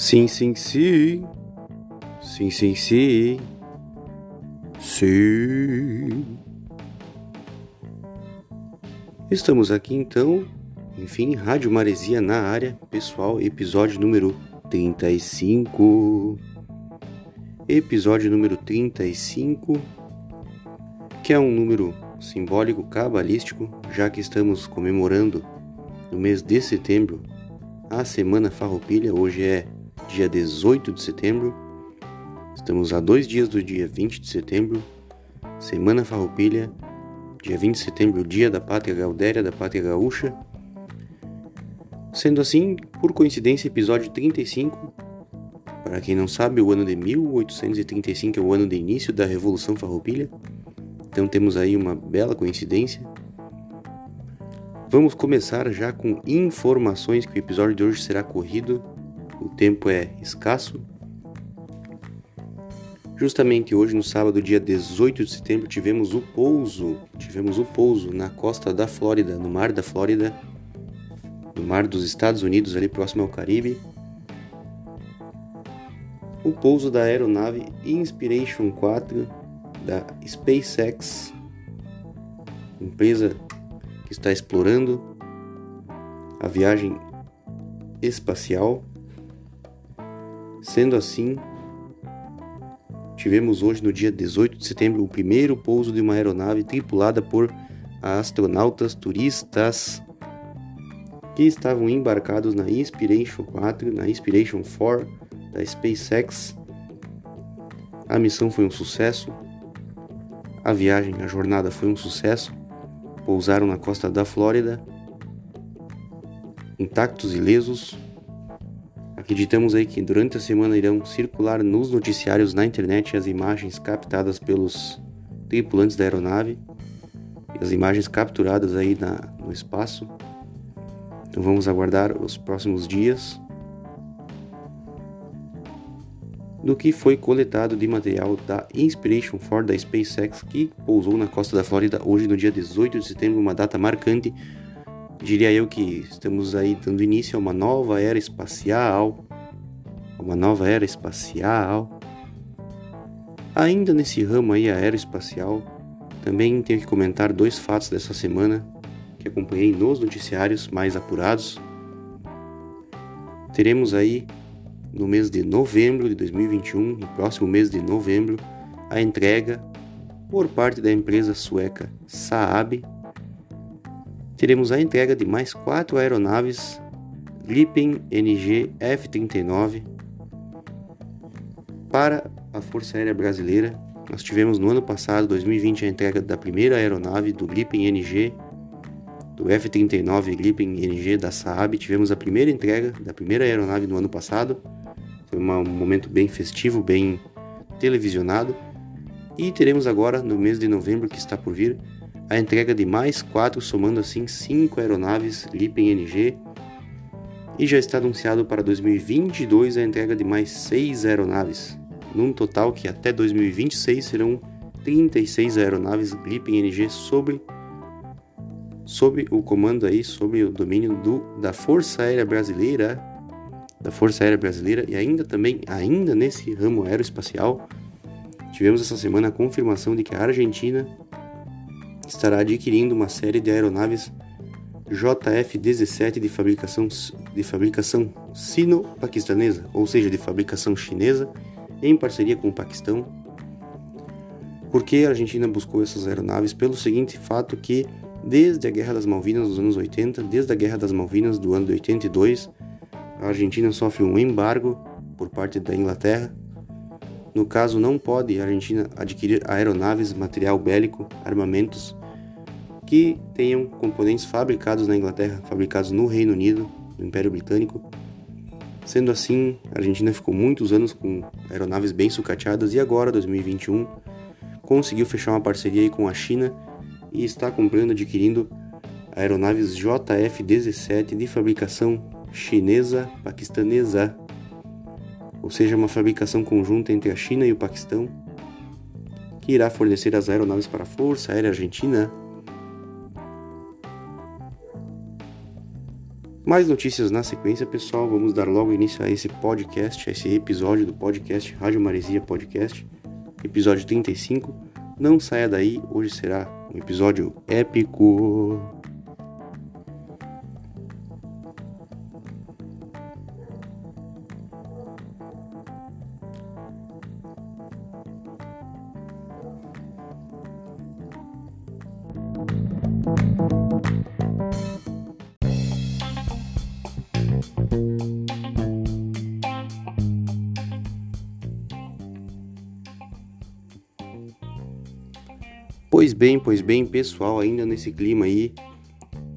Sim, sim, sim. Sim, sim, sim. Sim. Estamos aqui então, enfim, Rádio Maresia na área, pessoal, episódio número 35. Episódio número 35, que é um número simbólico cabalístico, já que estamos comemorando no mês de setembro a Semana Farroupilha. Hoje é dia 18 de setembro. Estamos a dois dias do dia 20 de setembro, Semana Farroupilha, dia 20 de setembro, dia da Pátria Gaudéria, da Pátria Gaúcha. Sendo assim, por coincidência, episódio 35. Para quem não sabe, o ano de 1835 é o ano de início da Revolução Farroupilha. Então temos aí uma bela coincidência. Vamos começar já com informações que o episódio de hoje será corrido o tempo é escasso. Justamente hoje, no sábado, dia 18 de setembro, tivemos o pouso, tivemos o pouso na costa da Flórida, no mar da Flórida, no mar dos Estados Unidos, ali próximo ao Caribe. O pouso da aeronave Inspiration 4 da SpaceX, empresa que está explorando a viagem espacial Sendo assim, tivemos hoje, no dia 18 de setembro, o primeiro pouso de uma aeronave tripulada por astronautas turistas que estavam embarcados na Inspiration 4, na Inspiration 4 da SpaceX. A missão foi um sucesso, a viagem, a jornada foi um sucesso. Pousaram na costa da Flórida, intactos e lesos, Acreditamos aí que durante a semana irão circular nos noticiários na internet as imagens captadas pelos tripulantes da aeronave e as imagens capturadas aí na, no espaço. Então vamos aguardar os próximos dias do que foi coletado de material da Inspiration 4 da SpaceX que pousou na costa da Flórida hoje no dia 18 de setembro, uma data marcante diria eu que estamos aí dando início a uma nova era espacial, uma nova era espacial. Ainda nesse ramo aí aeroespacial, também tenho que comentar dois fatos dessa semana que acompanhei nos noticiários mais apurados. Teremos aí no mês de novembro de 2021, no próximo mês de novembro, a entrega por parte da empresa sueca Saab teremos a entrega de mais quatro aeronaves Gripen NG F-39 para a Força Aérea Brasileira. Nós tivemos no ano passado, 2020, a entrega da primeira aeronave do Gripen NG, do F-39 Gripen NG da Saab. Tivemos a primeira entrega da primeira aeronave no ano passado. Foi um momento bem festivo, bem televisionado. E teremos agora, no mês de novembro que está por vir, a entrega de mais quatro, somando assim cinco aeronaves Lipen NG, e já está anunciado para 2022 a entrega de mais seis aeronaves, num total que até 2026 serão 36 aeronaves Gripen NG sobre sob o comando aí, sob o domínio do, da Força Aérea Brasileira, da Força Aérea Brasileira e ainda também, ainda nesse ramo aeroespacial, tivemos essa semana a confirmação de que a Argentina estará adquirindo uma série de aeronaves JF-17 de fabricação, de fabricação sino-paquistanesa, ou seja, de fabricação chinesa, em parceria com o Paquistão. Por que a Argentina buscou essas aeronaves? Pelo seguinte fato que, desde a Guerra das Malvinas dos anos 80, desde a Guerra das Malvinas do ano de 82, a Argentina sofre um embargo por parte da Inglaterra. No caso, não pode a Argentina adquirir aeronaves, material bélico, armamentos que tenham componentes fabricados na Inglaterra, fabricados no Reino Unido, no Império Britânico. Sendo assim, a Argentina ficou muitos anos com aeronaves bem sucateadas e agora, 2021, conseguiu fechar uma parceria com a China e está comprando, adquirindo aeronaves JF-17 de fabricação chinesa-paquistanesa, ou seja, uma fabricação conjunta entre a China e o Paquistão, que irá fornecer as aeronaves para a Força Aérea Argentina Mais notícias na sequência, pessoal. Vamos dar logo início a esse podcast, a esse episódio do podcast Rádio Maresia Podcast, episódio 35. Não saia daí, hoje será um episódio épico. Bem, pois bem, pessoal, ainda nesse clima aí,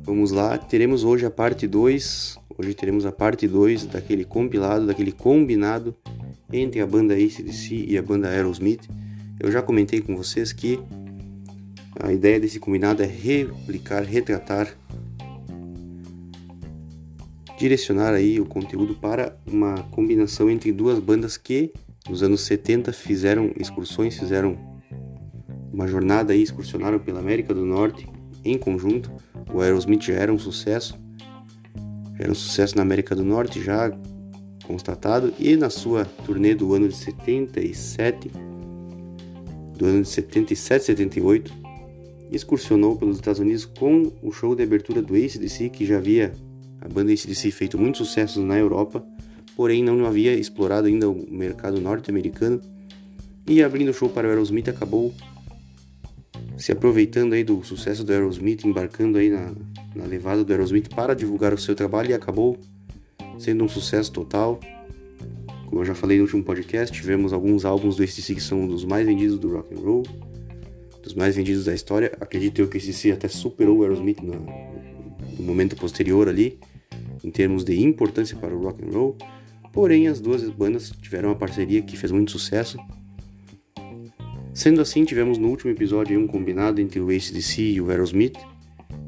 vamos lá, teremos hoje a parte 2, hoje teremos a parte 2 daquele compilado, daquele combinado entre a banda ACDC e a banda Aerosmith. Eu já comentei com vocês que a ideia desse combinado é replicar, retratar, direcionar aí o conteúdo para uma combinação entre duas bandas que nos anos 70 fizeram excursões, fizeram uma jornada aí, excursionaram pela América do Norte em conjunto. O Aerosmith já era um sucesso, já era um sucesso na América do Norte, já constatado, e na sua turnê do ano de 77, do ano de 77, 78, excursionou pelos Estados Unidos com o show de abertura do ACDC, que já havia a banda ACDC feito muitos sucessos na Europa, porém não havia explorado ainda o mercado norte-americano, e abrindo o show para o Aerosmith acabou se aproveitando aí do sucesso do Aerosmith, embarcando aí na, na levada do Aerosmith para divulgar o seu trabalho e acabou sendo um sucesso total. Como eu já falei no último podcast, tivemos alguns álbuns do ACDC que são dos mais vendidos do rock and roll, dos mais vendidos da história. Acredito eu que o ACDC até superou o Aerosmith no momento posterior ali, em termos de importância para o rock and roll. Porém, as duas bandas tiveram uma parceria que fez muito sucesso Sendo assim, tivemos no último episódio um combinado entre o ACDC e o Aerosmith,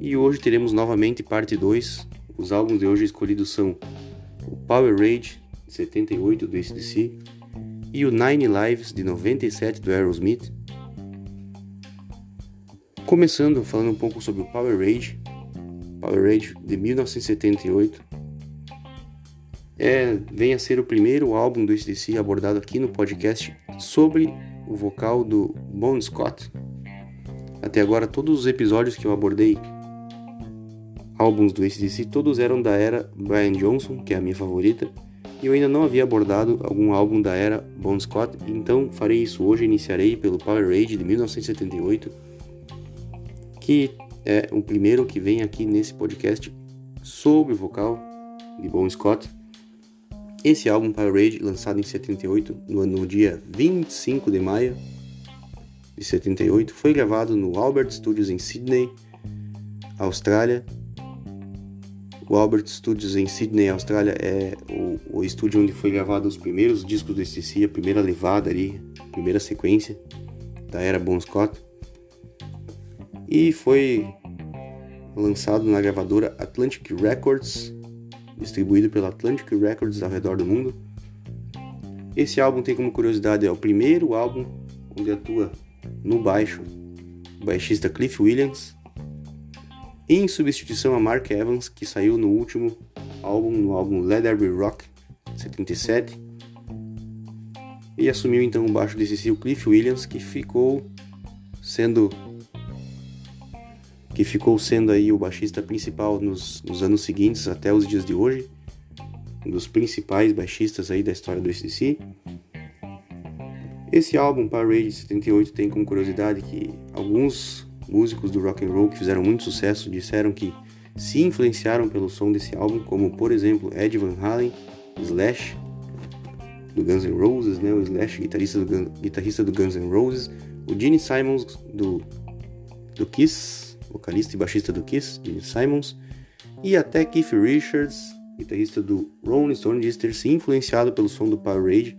e hoje teremos novamente parte 2. Os álbuns de hoje escolhidos são o Power Rage, de 78, do ACDC, e o Nine Lives, de 97, do Aerosmith. Começando falando um pouco sobre o Power Rage, Power Rage de 1978, é, vem a ser o primeiro álbum do ACDC abordado aqui no podcast sobre o vocal do Bon Scott. Até agora, todos os episódios que eu abordei, álbuns do ACDC, todos eram da era Brian Johnson, que é a minha favorita, e eu ainda não havia abordado algum álbum da era Bon Scott, então farei isso hoje. Iniciarei pelo Power Rage de 1978, que é o primeiro que vem aqui nesse podcast sobre o vocal de Bon Scott. Esse álbum Rage, lançado em 78, no, no dia 25 de maio de 78, foi gravado no Albert Studios em Sydney, Austrália. O Albert Studios em Sydney, Austrália, é o, o estúdio onde foi gravado os primeiros discos do STC, a primeira levada ali, a primeira sequência da era Bon Scott. E foi lançado na gravadora Atlantic Records distribuído pela Atlantic Records ao redor do mundo. Esse álbum tem como curiosidade é o primeiro álbum onde atua no baixo o baixista Cliff Williams, em substituição a Mark Evans, que saiu no último álbum, no álbum Let Be Rock 77, e assumiu então o baixo decisivo Cliff Williams, que ficou sendo que ficou sendo aí o baixista principal nos, nos anos seguintes até os dias de hoje, um dos principais baixistas aí da história do SDC. Esse álbum, Parade 78, tem como curiosidade que alguns músicos do rock and roll que fizeram muito sucesso disseram que se influenciaram pelo som desse álbum, como por exemplo Ed Van Halen, Slash do Guns N' Roses, né, o Slash guitarrista do, guitarrista do Guns N' Roses, o Gene Simons do, do Kiss, vocalista e baixista do Kiss, Gene Simons, e até Keith Richards, guitarrista do Rolling Stone, diz ter se influenciado pelo som do Power Rage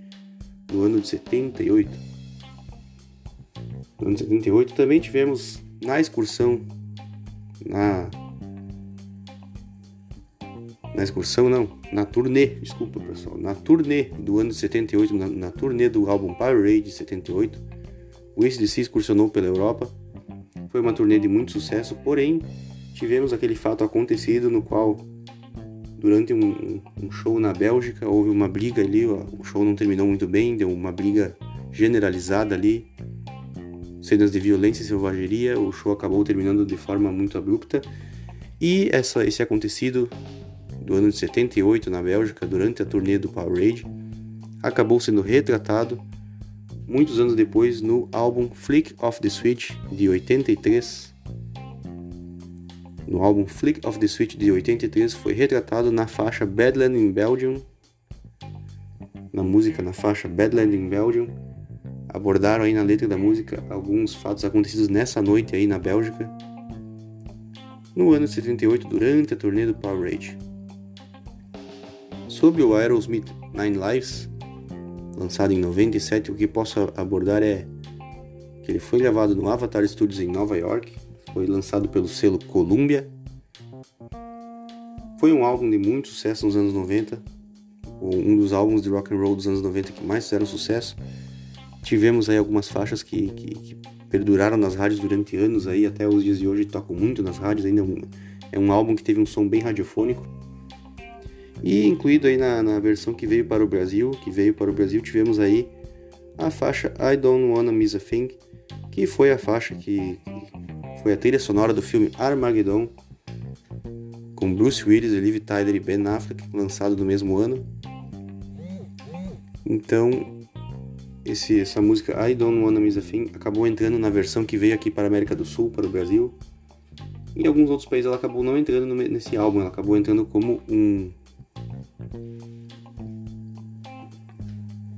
no ano de 78. No ano de 78 também tivemos na excursão, na na excursão não, na turnê, desculpa pessoal, na turnê do ano de 78, na, na turnê do álbum Power Rage de 78, o ACDC excursionou pela Europa foi uma turnê de muito sucesso, porém tivemos aquele fato acontecido no qual durante um, um, show na Bélgica, houve uma briga ali, o show não terminou muito bem, deu uma briga generalizada ali, cenas de violência e selvageria, o show acabou terminando de forma muito abrupta. E essa, esse acontecido do ano de 78 na Bélgica, durante a turnê do Power acabou sendo retratado muitos anos depois no álbum Flick of the Switch de 83. No álbum Flick of the Switch de 83 foi retratado na faixa Badland in Belgium, na música na faixa Badland in Belgium. Abordaram aí na letra da música alguns fatos acontecidos nessa noite aí na Bélgica, no ano de 78 durante a turnê do Power Rage. Sobre o Aerosmith Nine Lives, lançado em 97, o que posso abordar é que ele foi gravado no Avatar Studios em Nova York, foi lançado pelo selo Columbia. Foi um álbum de muito sucesso nos anos 90, um dos álbuns de rock and roll dos anos 90 que mais fizeram sucesso. Tivemos aí algumas faixas que, que, que perduraram nas rádios durante anos aí, até os dias de hoje tocam muito nas rádios, ainda é um, é um álbum que teve um som bem radiofônico. E incluído aí na, na versão que veio para o Brasil, que veio para o Brasil, tivemos aí a faixa I Don't Wanna Miss a Thing, que foi a faixa que, que foi a trilha sonora do filme Armageddon, com Bruce Willis, Liv Tyler e Ben Affleck, lançado no mesmo ano. Então, esse, essa música I Don't Wanna Miss a Thing acabou entrando na versão que veio aqui para a América do Sul, para o Brasil. Em alguns outros países ela acabou não entrando nesse álbum, ela acabou entrando como um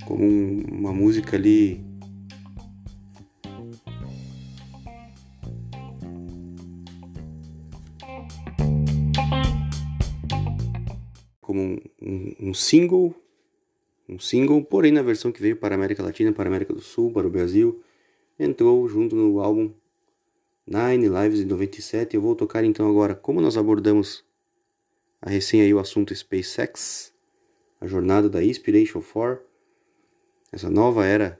como um, uma música ali. Como um, um, single. Um single porém na versão que veio para a América Latina para a América do Sul para o Brasil. Entrou junto no álbum Nine Lives de 97 eu vou tocar então agora como nós abordamos a recém aí o assunto SpaceX a jornada da Inspiration 4 essa nova era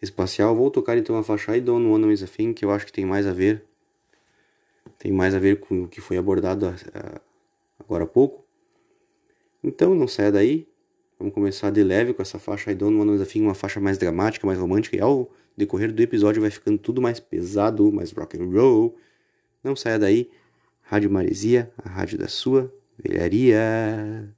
espacial. Vou tocar então a faixa I Don't Wanna Miss a Thing, que eu acho que tem mais a ver. Tem mais a ver com o que foi abordado agora há pouco. Então não saia daí. Vamos começar de leve com essa faixa I Don't Wanna Miss a Thing, uma faixa mais dramática, mais romântica. E ao decorrer do episódio vai ficando tudo mais pesado, mais rock and roll. Não saia daí. Rádio Maresia, a rádio da sua velharia.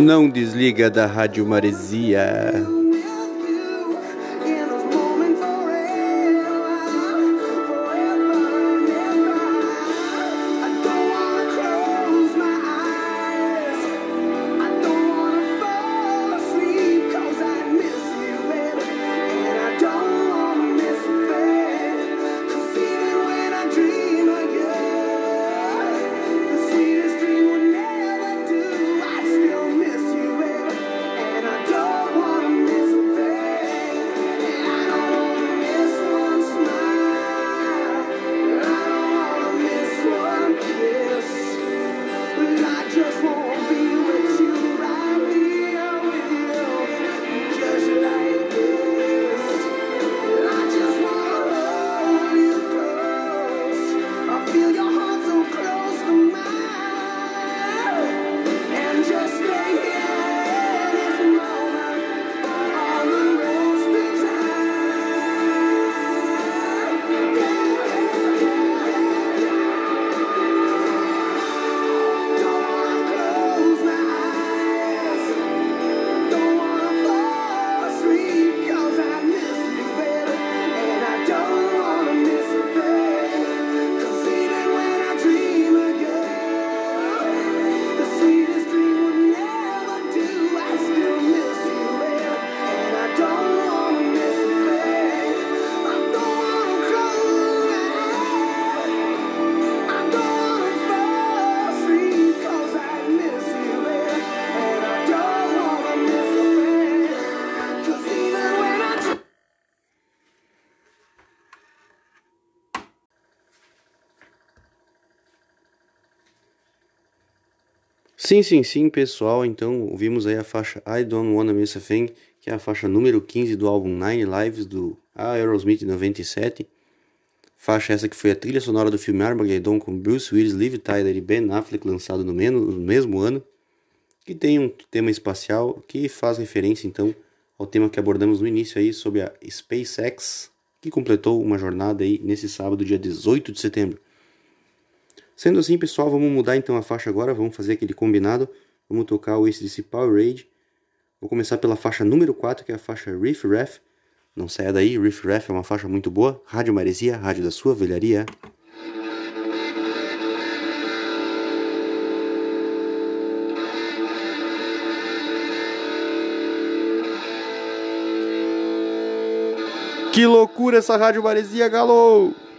Não desliga da Rádio Maresia. Sim, sim, sim, pessoal. Então, ouvimos aí a faixa I Don't Wanna Miss a Thing, que é a faixa número 15 do álbum Nine Lives do Aerosmith 97. Faixa essa que foi a trilha sonora do filme Armageddon com Bruce Willis, Liv Tyler e Ben Affleck, lançado no, mesmo ano, que tem um tema espacial que faz referência então ao tema que abordamos no início aí sobre a SpaceX, que completou uma jornada aí nesse sábado, dia 18 de setembro. Sendo assim, pessoal, vamos mudar então a faixa agora, vamos fazer aquele combinado. Vamos tocar o ACDC Power Rage. Vou começar pela faixa número 4, que é a faixa Riff Raff. Não saia daí, Riff Raff é uma faixa muito boa. Rádio Maresia, rádio da sua velharia. Que loucura essa Rádio Maresia, Galo!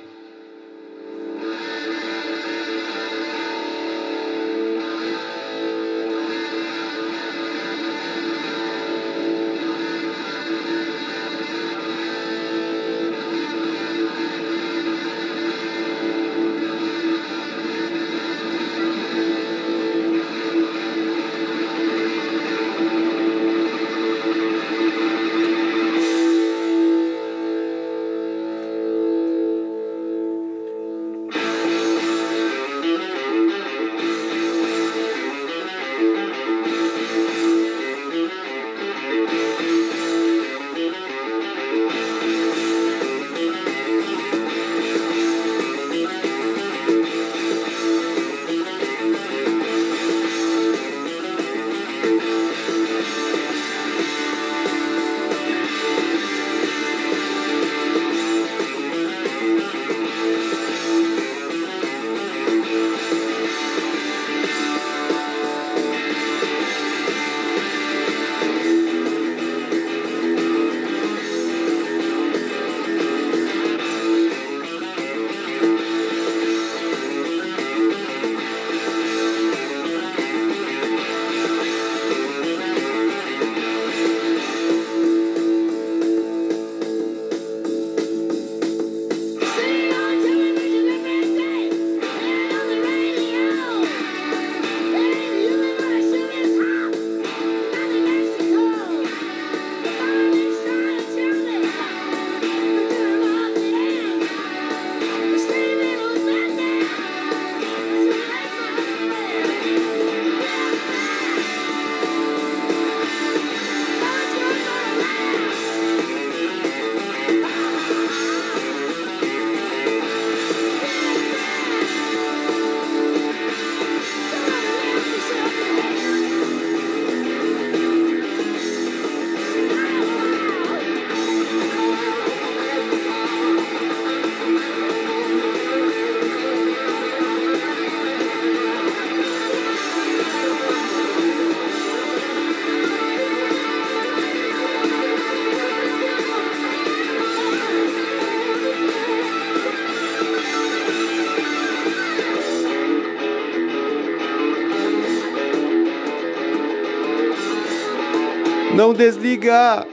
Não desliga!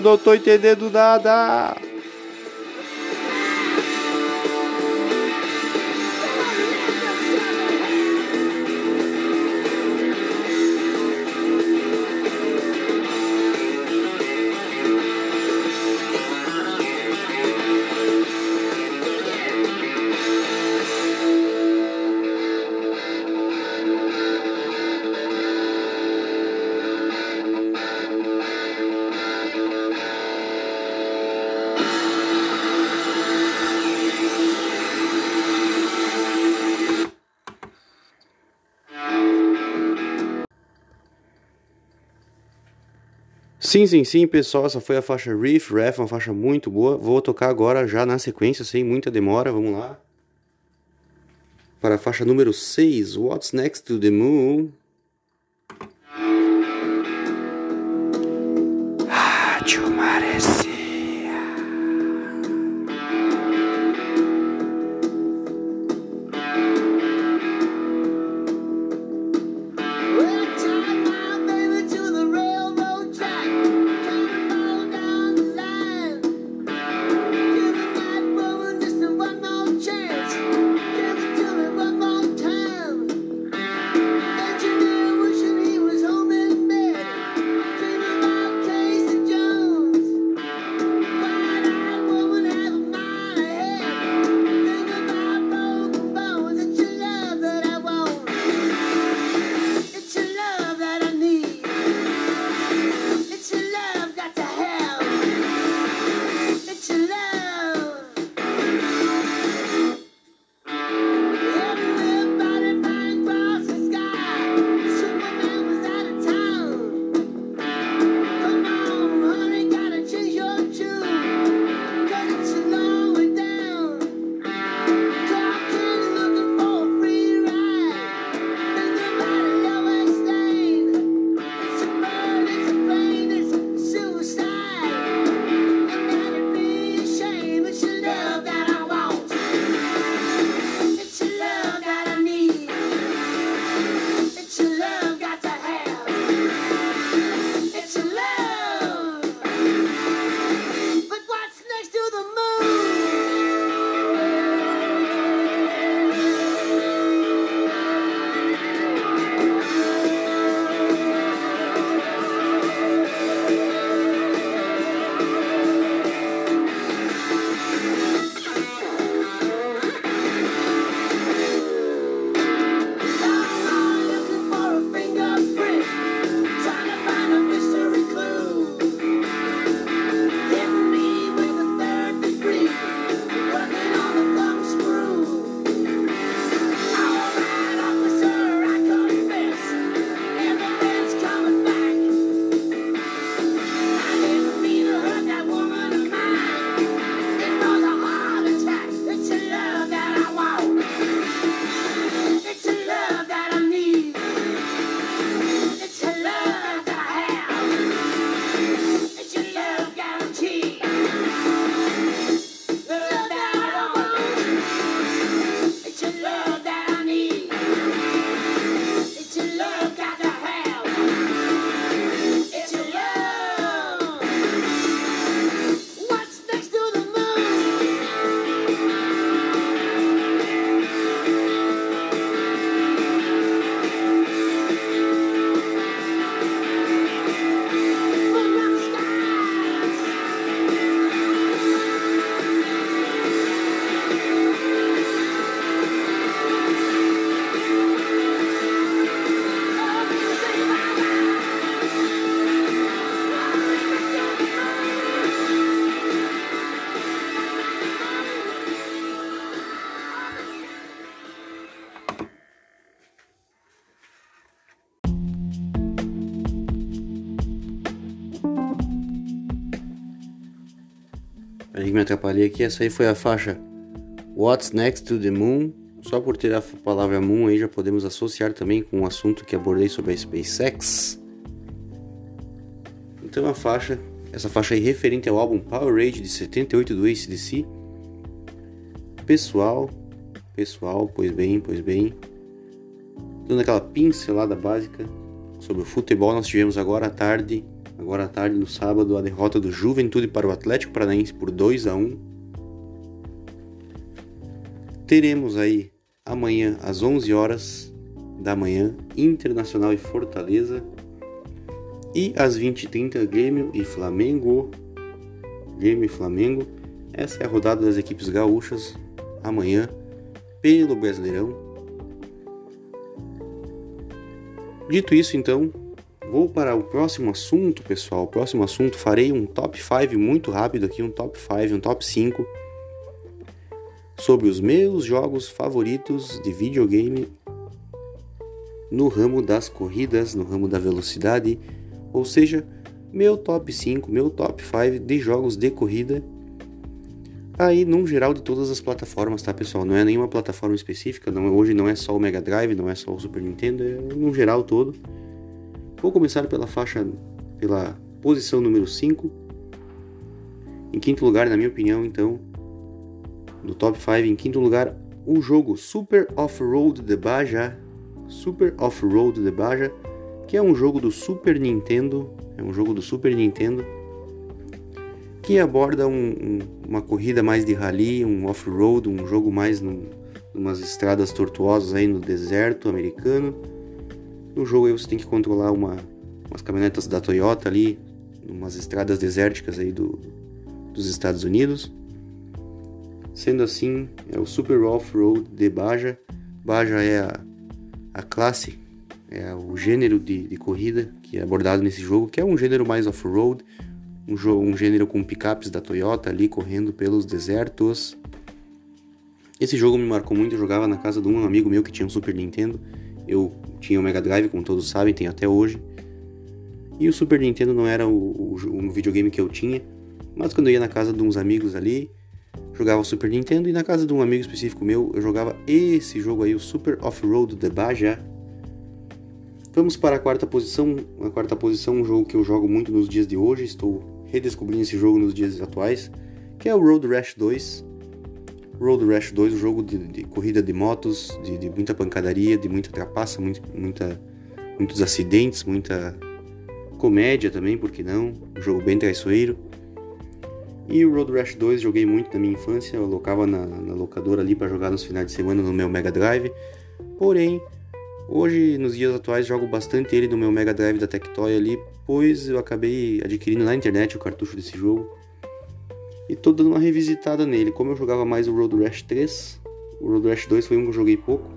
Eu não tô entendendo nada. Sim, sim, sim, pessoal, essa foi a faixa Riff Ref, uma faixa muito boa. Vou tocar agora já na sequência, sem muita demora, vamos lá. Para a faixa número 6, What's Next to the Moon. Que me atrapalhei aqui. Essa aí foi a faixa What's Next to the Moon. Só por ter a palavra Moon aí já podemos associar também com um assunto que abordei sobre a SpaceX. Então a faixa, essa faixa aí referente ao álbum Power Rage de 78 do ACDC. Pessoal, pessoal, pois bem, pois bem. Dando aquela pincelada básica sobre o futebol, nós tivemos agora à tarde agora à tarde no sábado, a derrota do Juventude para o Atlético Paranaense por 2 a 1. Teremos aí amanhã às 11 horas da manhã Internacional e Fortaleza e às 20h30 Grêmio e Flamengo. Grêmio e Flamengo. Essa é a rodada das equipes gaúchas amanhã pelo Brasileirão. Dito isso, então, vou para o próximo assunto, pessoal. O próximo assunto farei um top 5 muito rápido aqui, um top 5, um top 5 sobre os meus jogos favoritos de videogame no ramo das corridas, no ramo da velocidade, ou seja, meu top 5, meu top 5 de jogos de corrida aí num geral de todas as plataformas, tá pessoal? Não é nenhuma plataforma específica, não, hoje não é só o Mega Drive, não é só o Super Nintendo, é num geral todo. Vou começar pela faixa, pela posição número 5. Em quinto lugar, na minha opinião, então, do top 5, em quinto lugar, o jogo Super Off-Road de Baja. Super Off-Road de Baja, que é um jogo do Super Nintendo, é um jogo do Super Nintendo que aborda um, um, uma corrida mais de rally, um off-road, um jogo mais num, umas estradas tortuosas aí no deserto americano. No jogo aí você tem que controlar uma, umas caminhonetas da Toyota ali, umas estradas desérticas aí do, dos Estados Unidos. Sendo assim, é o Super Off-Road de Baja. Baja é a, a classe, é o gênero de, de corrida que é abordado nesse jogo, que é um gênero mais off-road, um, jogo, um gênero com picapes da Toyota ali correndo pelos desertos. Esse jogo me marcou muito, eu jogava na casa de um amigo meu que tinha um Super Nintendo. Eu tinha o Mega Drive, como todos sabem, tenho até hoje. E o Super Nintendo não era o, o, o videogame que eu tinha, mas quando eu ia na casa de uns amigos ali, jogava o Super Nintendo e na casa de um amigo específico meu, eu jogava esse jogo aí, o Super Off-Road de Baja. Vamos para a quarta posição. A quarta posição, um jogo que eu jogo muito nos dias de hoje, estou redescobrindo esse jogo nos dias atuais, que é o Road Rash 2. Road Rash 2, um jogo de, de corrida de motos, de, de, muita pancadaria, de muita trapaça, muito, muita, muitos acidentes, muita comédia também, por que não? Um jogo bem traiçoeiro. E o Road Rash 2 joguei muito na minha infância, eu alocava na, na locadora ali para jogar nos finais de semana no meu Mega Drive. Porém, Hoje, nos dias atuais, jogo bastante ele no meu Mega Drive da Tectoy ali, pois eu acabei adquirindo na internet o cartucho desse jogo. E tô dando uma revisitada nele. Como eu jogava mais o Road Rash 3, o Road Rash 2 foi um que eu joguei pouco.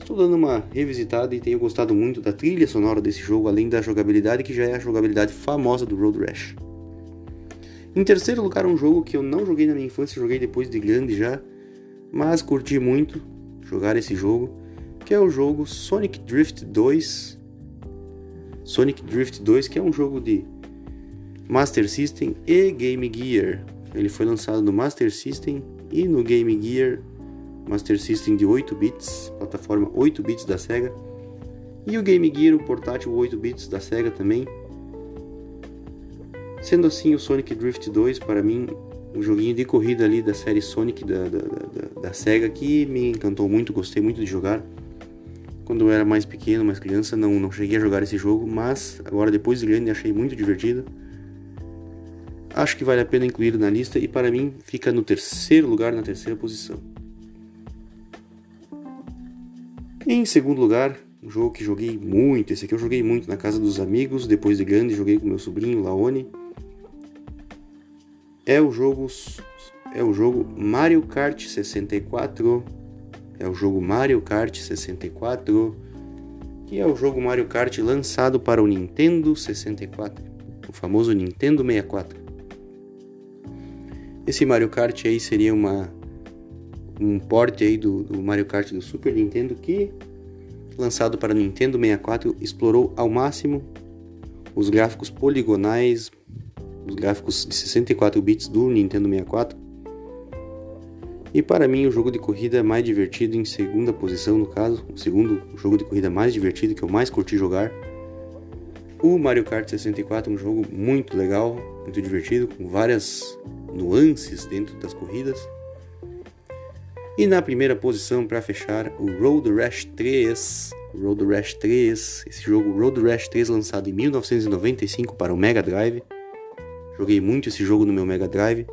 Estou dando uma revisitada e tenho gostado muito da trilha sonora desse jogo, além da jogabilidade, que já é a jogabilidade famosa do Road Rash. Em terceiro lugar, um jogo que eu não joguei na minha infância, joguei depois de grande já, mas curti muito jogar esse jogo que é o jogo Sonic Drift 2. Sonic Drift 2, que é um jogo de Master System e Game Gear. Ele foi lançado no Master System e no Game Gear Master System de 8 bits, plataforma 8 bits da Sega. E o Game Gear, o portátil 8 bits da Sega também. Sendo assim, o Sonic Drift 2 para mim um joguinho de corrida ali da série Sonic da, da, da, da, SEGA que me encantou muito, gostei muito de jogar. Quando eu era mais pequeno, mais criança, não, não cheguei a jogar esse jogo, mas agora depois de grande achei muito divertido. Acho que vale a pena incluir na lista e para mim fica no terceiro lugar, na terceira posição. Em segundo lugar, um jogo que joguei muito, esse aqui eu joguei muito na casa dos amigos, depois de grande joguei com meu sobrinho Laone. É o jogo é o jogo Mario Kart 64 é o jogo Mario Kart 64, que é o jogo Mario Kart lançado para o Nintendo 64, o famoso Nintendo 64. Esse Mario Kart aí seria uma um porte aí do, do Mario Kart do Super Nintendo que lançado para Nintendo 64 explorou ao máximo os gráficos poligonais, os gráficos de 64 bits do Nintendo 64 e para mim, o jogo de corrida mais divertido, em segunda posição no caso, o segundo jogo de corrida mais divertido que eu mais curti jogar. O Mario Kart 64 é um jogo muito legal, muito divertido, com várias nuances dentro das corridas. E na primeira posição, para fechar, o Road Rash 3. Road Rash 3, esse jogo Road Rash 3 lançado em 1995 para o Mega Drive. Joguei muito esse jogo no meu Mega Drive.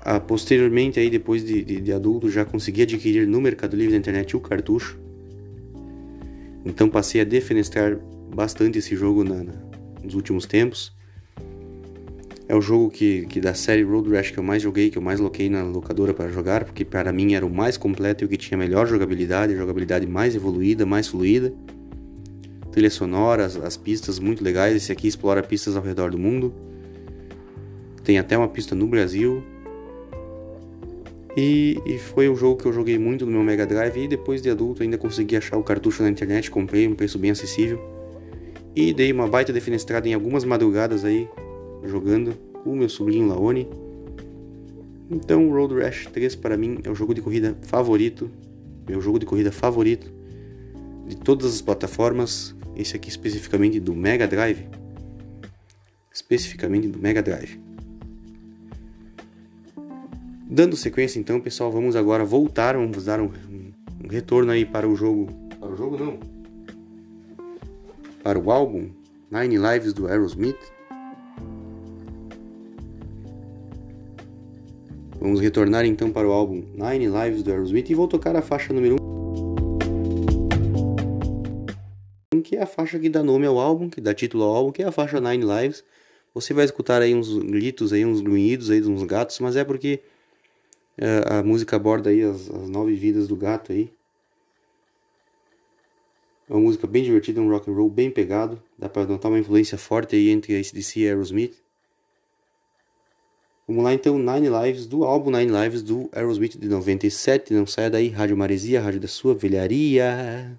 Ah, posteriormente, aí, depois de, de, de, adulto, já consegui adquirir no Mercado Livre da internet o cartucho. Então passei a defenestrar bastante esse jogo na, na, nos últimos tempos. É o jogo que, que da série Road Rash que eu mais joguei, que eu mais loquei na locadora para jogar, porque para mim era o mais completo e o que tinha melhor jogabilidade, a jogabilidade mais evoluída, mais fluida. Trilha sonora, as, as pistas muito legais. Esse aqui explora pistas ao redor do mundo. Tem até uma pista no Brasil. E, e, foi o jogo que eu joguei muito no meu Mega Drive e depois de adulto ainda consegui achar o cartucho na internet, comprei um preço bem acessível. E dei uma baita defenestrada em algumas madrugadas aí, jogando com o meu sobrinho Laone. Então, Road Rash 3 para mim é o jogo de corrida favorito, meu jogo de corrida favorito de todas as plataformas, esse aqui especificamente do Mega Drive. Especificamente do Mega Drive. Dando sequência então, pessoal, vamos agora voltar, vamos dar um, um retorno aí para o jogo, para o jogo não, para o álbum Nine Lives do Aerosmith. Vamos retornar então para o álbum Nine Lives do Aerosmith e vou tocar a faixa número 1, que é a faixa que dá nome ao álbum, que dá título ao álbum, que é a faixa Nine Lives. Você vai escutar aí uns gritos aí, uns grunhidos aí uns gatos, mas é porque é, a música aborda aí as, as, nove vidas do gato aí. É uma música bem divertida, um rock and roll bem pegado. Dá para notar uma influência forte aí entre ACDC e Aerosmith. Vamos lá então, Nine Lives, do álbum Nine Lives do Aerosmith de 97. Não saia daí, Rádio Maresia, Rádio da sua velharia.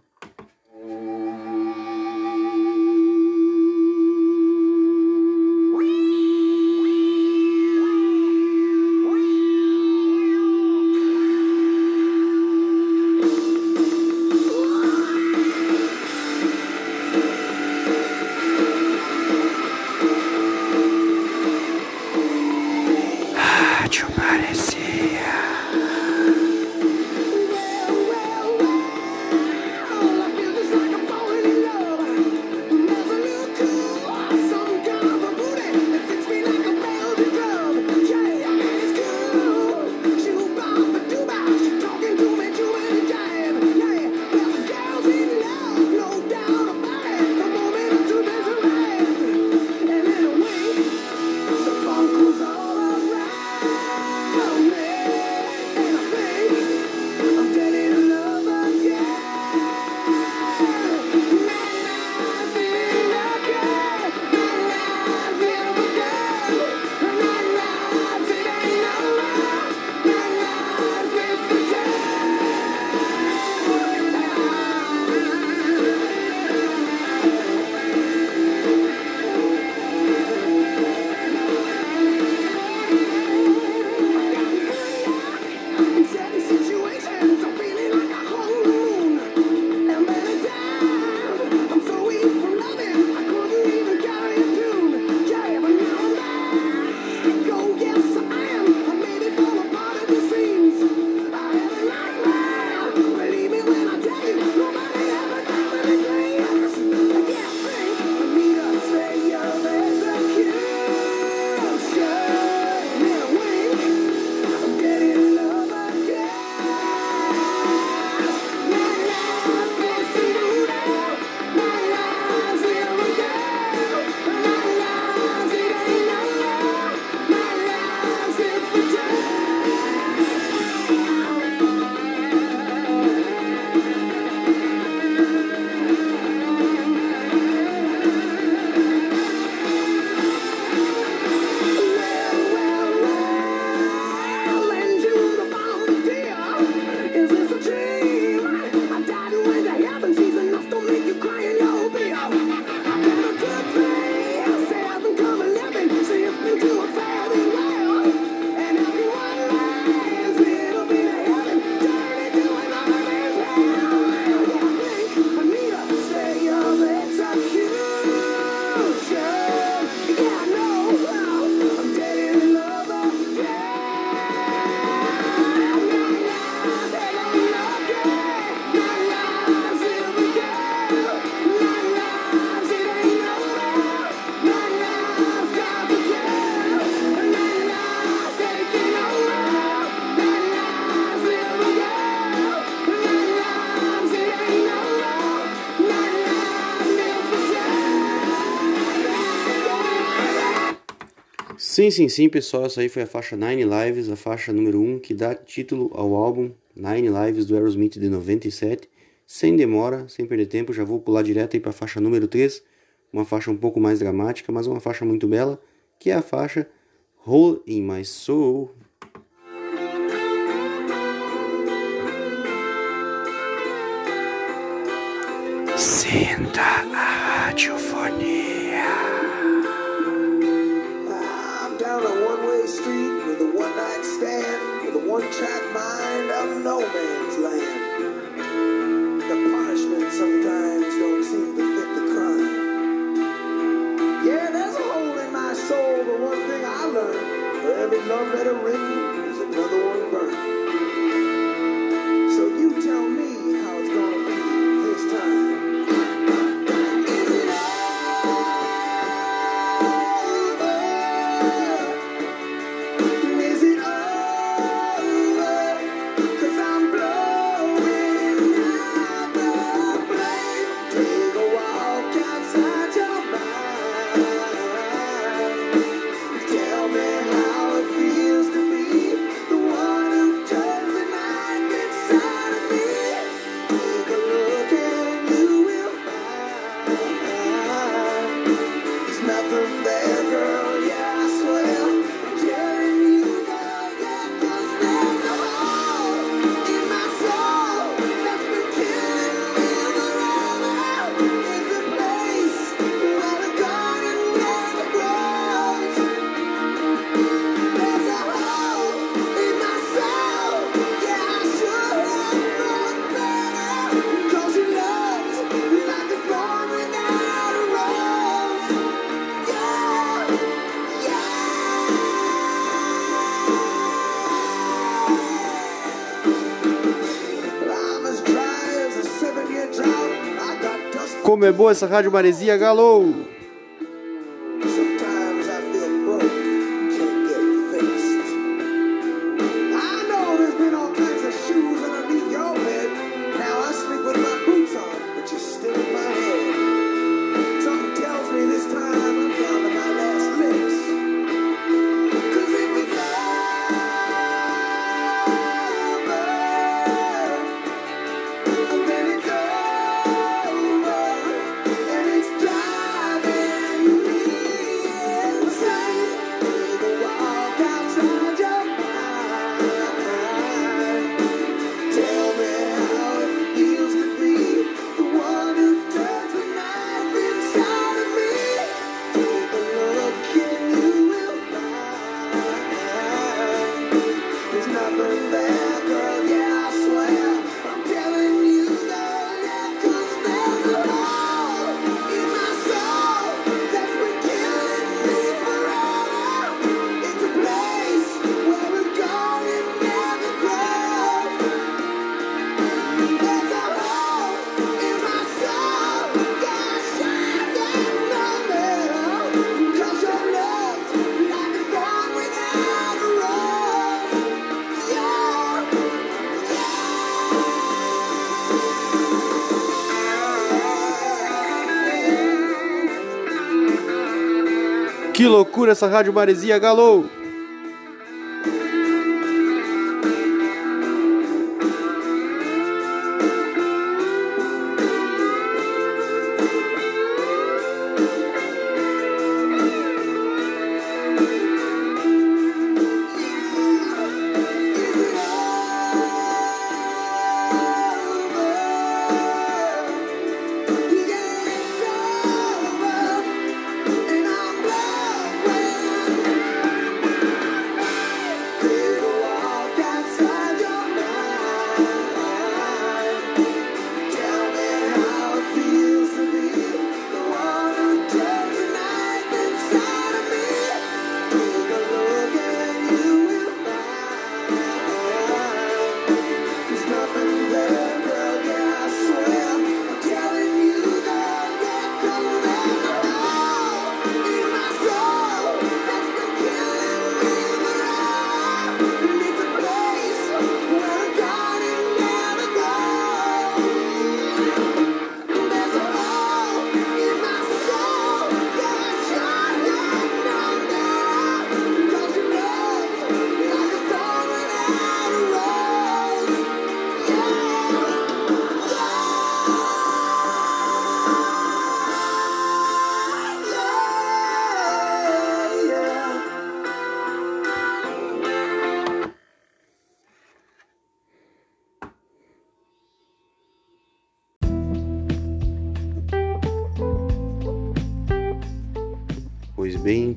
Sim, sim, sim, pessoal, essa aí foi a faixa Nine Lives, a faixa número 1, um, que dá título ao álbum Nine Lives do Aerosmith de 97. Sem demora, sem perder tempo, já vou pular direto aí para a faixa número 3, uma faixa um pouco mais dramática, mas uma faixa muito bela, que é a faixa Hole in My Soul. Senta a radiofone. é boa essa Rádio Maresia, galou! Que loucura essa rádio maresia, galou!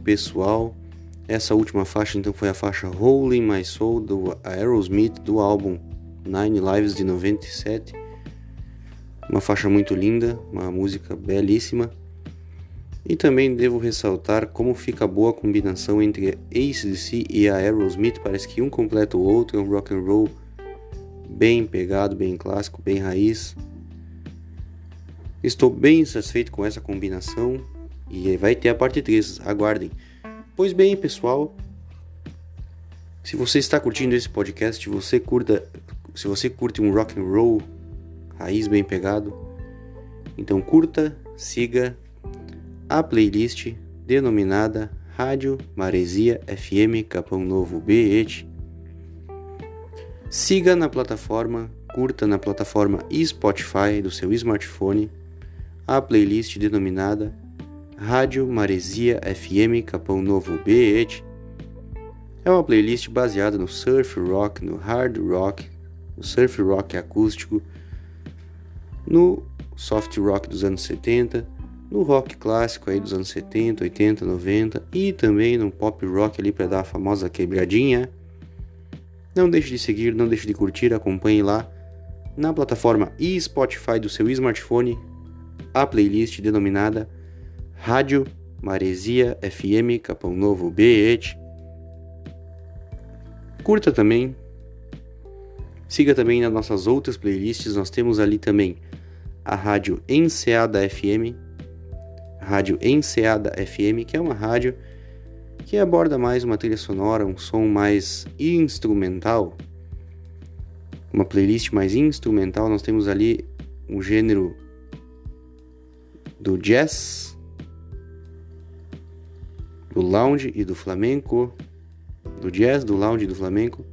Pessoal? Essa última faixa então foi a faixa Rolling My Soul do Aerosmith do álbum Nine Lives de 97. Uma faixa muito linda, uma música belíssima. E também devo ressaltar como fica boa a combinação entre ACDC e a Aerosmith, parece que um completa o outro, é um rock and roll bem pegado, bem clássico, bem raiz. Estou bem satisfeito com essa combinação e vai ter a parte 3, aguardem. Pois bem, pessoal, se você está curtindo esse podcast, você curta, se você curte um rock and roll raiz bem pegado, então curta, siga a playlist denominada Rádio Maresia FM Capão Novo BET. Siga na plataforma, curta na plataforma Spotify do seu smartphone a playlist denominada Rádio Maresia FM Capão Novo BET. É uma playlist baseada no surf rock, no hard rock, no surf rock acústico, no soft rock dos anos 70, no rock clássico aí dos anos 70, 80, 90 e também no pop rock ali para dar a famosa quebradinha. Não deixe de seguir, não deixe de curtir, acompanhe lá na plataforma e Spotify do seu smartphone a playlist denominada Rádio Maresia FM Capão Novo BET. Curta também. Siga também nas nossas outras playlists, nós temos ali também a Rádio Enseada FM, Rádio Enseada FM, que é uma rádio que aborda mais uma trilha sonora, um som mais instrumental, uma playlist mais instrumental. Nós temos ali um gênero do jazz, do lounge e do flamenco, do jazz, do lounge e do flamenco,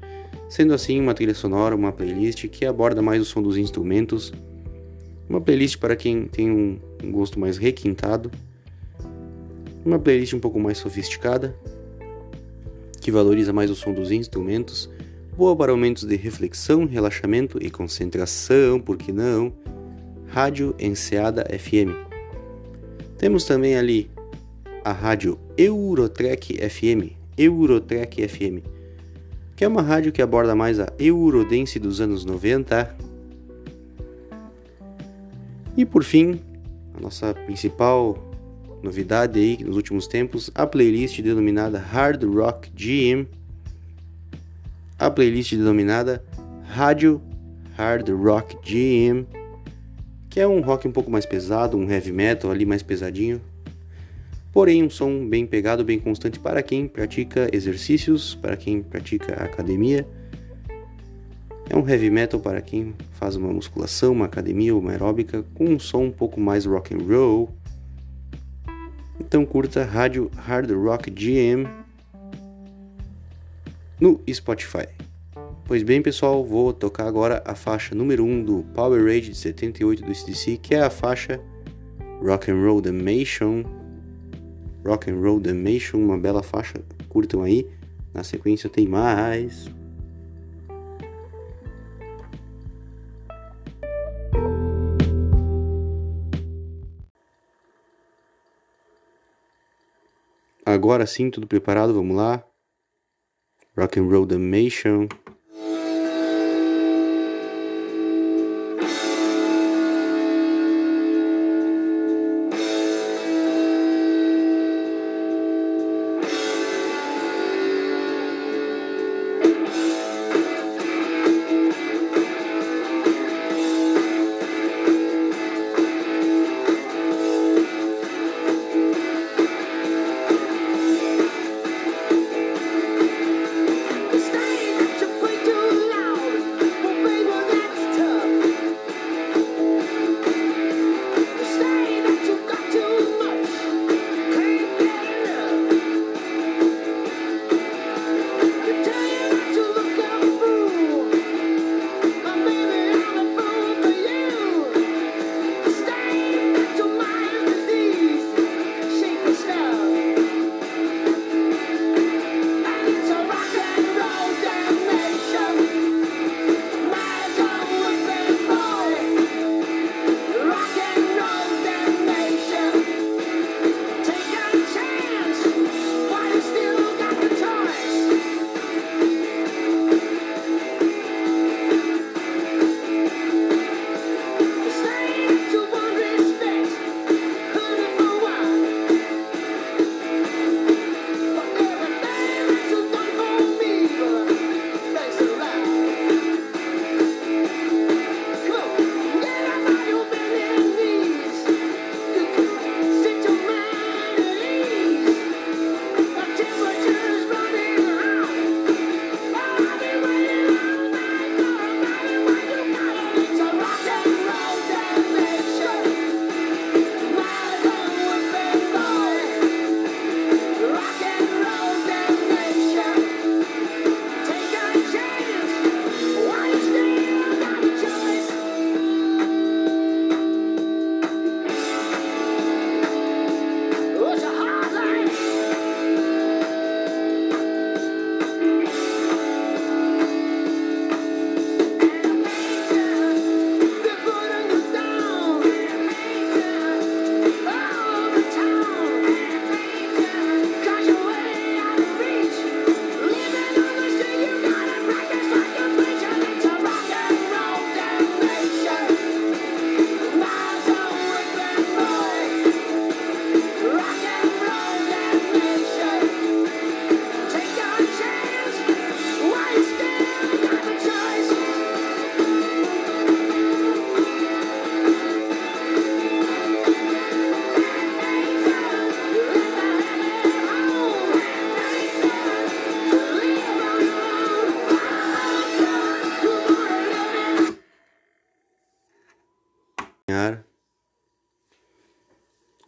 sendo assim uma trilha sonora, uma playlist que aborda mais o som dos instrumentos, uma playlist para quem tem um gosto mais requintado uma playlist um pouco mais sofisticada, que valoriza mais o som dos instrumentos, boa para momentos de reflexão, relaxamento e concentração, por que não? Rádio Enseada FM. Temos também ali a rádio Eurotrek FM, Eurotrek FM, que é uma rádio que aborda mais a Eurodance dos anos 90. E por fim, a nossa principal novidade aí nos últimos tempos, a playlist denominada Hard Rock GM, a playlist denominada Rádio Hard Rock GM, que é um rock um pouco mais pesado, um heavy metal ali mais pesadinho, porém um som bem pegado, bem constante para quem pratica exercícios, para quem pratica academia. É um heavy metal para quem faz uma musculação, uma academia ou uma aeróbica com um som um pouco mais rock and roll, então curta Rádio Hard Rock GM no Spotify. Pois bem, pessoal, vou tocar agora a faixa número 1 do Power Rage de 78 do SDC, que é a faixa Rock and Roll The Mation. Rock and Roll The Mation, uma bela faixa, curtam aí. Na sequência tem mais. Agora sim, tudo preparado, vamos lá. Rock and Roll The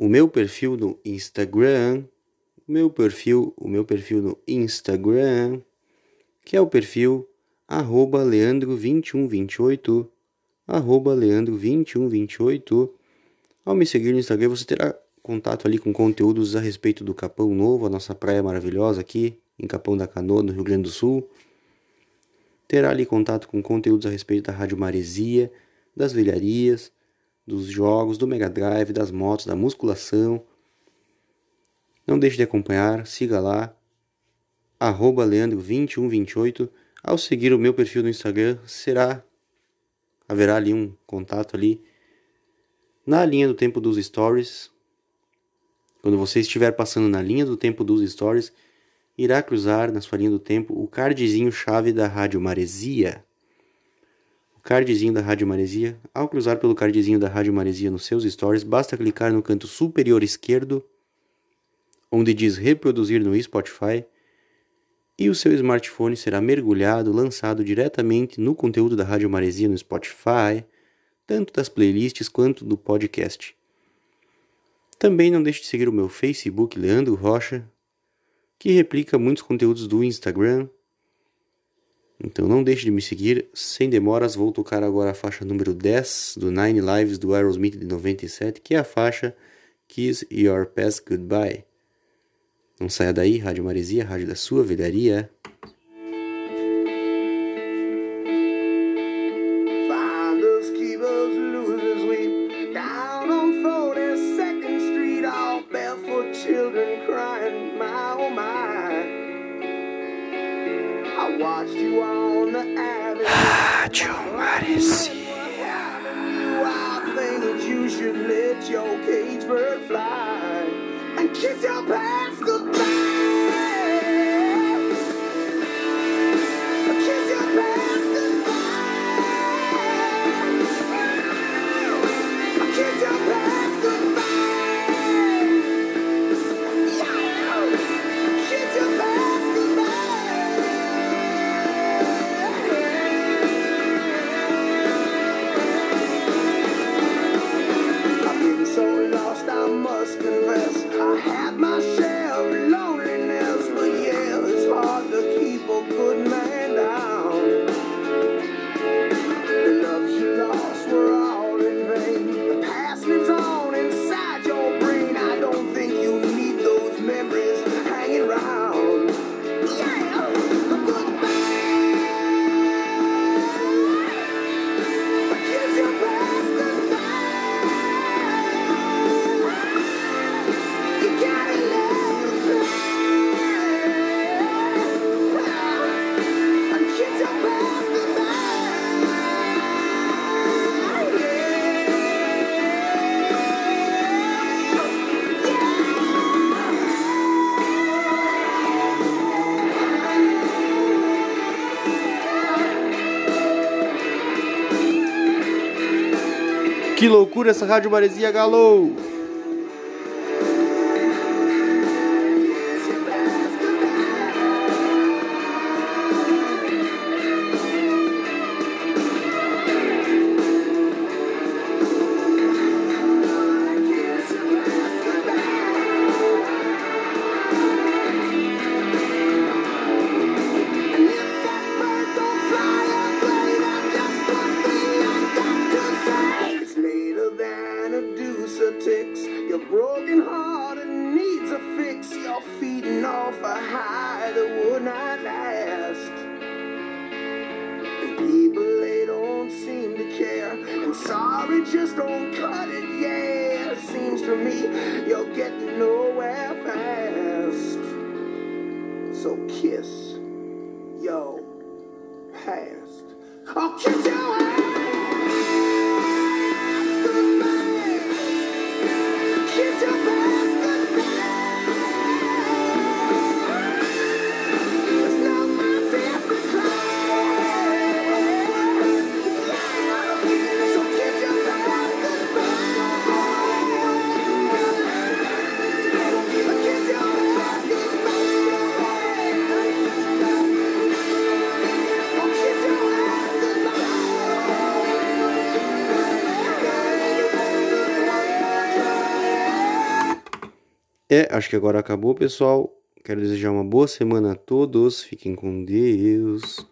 o meu perfil no Instagram, o meu perfil, o meu perfil no Instagram, que é o perfil arroba leandro2128, arroba leandro2128. Ao me seguir no Instagram, você terá contato ali com conteúdos a respeito do Capão Novo, a nossa praia maravilhosa aqui em Capão da Canoa, no Rio Grande do Sul. Terá ali contato com conteúdos a respeito da Rádio Maresia, das velharias, dos jogos, do Mega Drive, das motos, da musculação. Não deixe de acompanhar, siga lá, arroba leandro2128. Ao seguir o meu perfil no Instagram, será haverá ali um contato ali na linha do tempo dos stories. Quando você estiver passando na linha do tempo dos stories, irá cruzar na sua linha do tempo o cardzinho chave da Rádio Maresia. Cardzinho da Rádio Maresia. Ao cruzar pelo cardzinho da Rádio Maresia nos seus stories, basta clicar no canto superior esquerdo, onde diz reproduzir no Spotify, e o seu smartphone será mergulhado, lançado diretamente no conteúdo da Rádio Maresia no Spotify, tanto das playlists quanto do podcast. Também não deixe de seguir o meu Facebook, Leandro Rocha, que replica muitos conteúdos do Instagram. Então não deixe de me seguir. Sem demoras, vou tocar agora a faixa número 10 do Nine Lives do Aerosmith de 97, que é a faixa Kiss Your Past Goodbye. Não saia daí, Rádio Maresia, rádio da sua velharia. Que loucura essa Rádio Maresia Galo! É, acho que agora acabou, pessoal. Quero desejar uma boa semana a todos. Fiquem com Deus.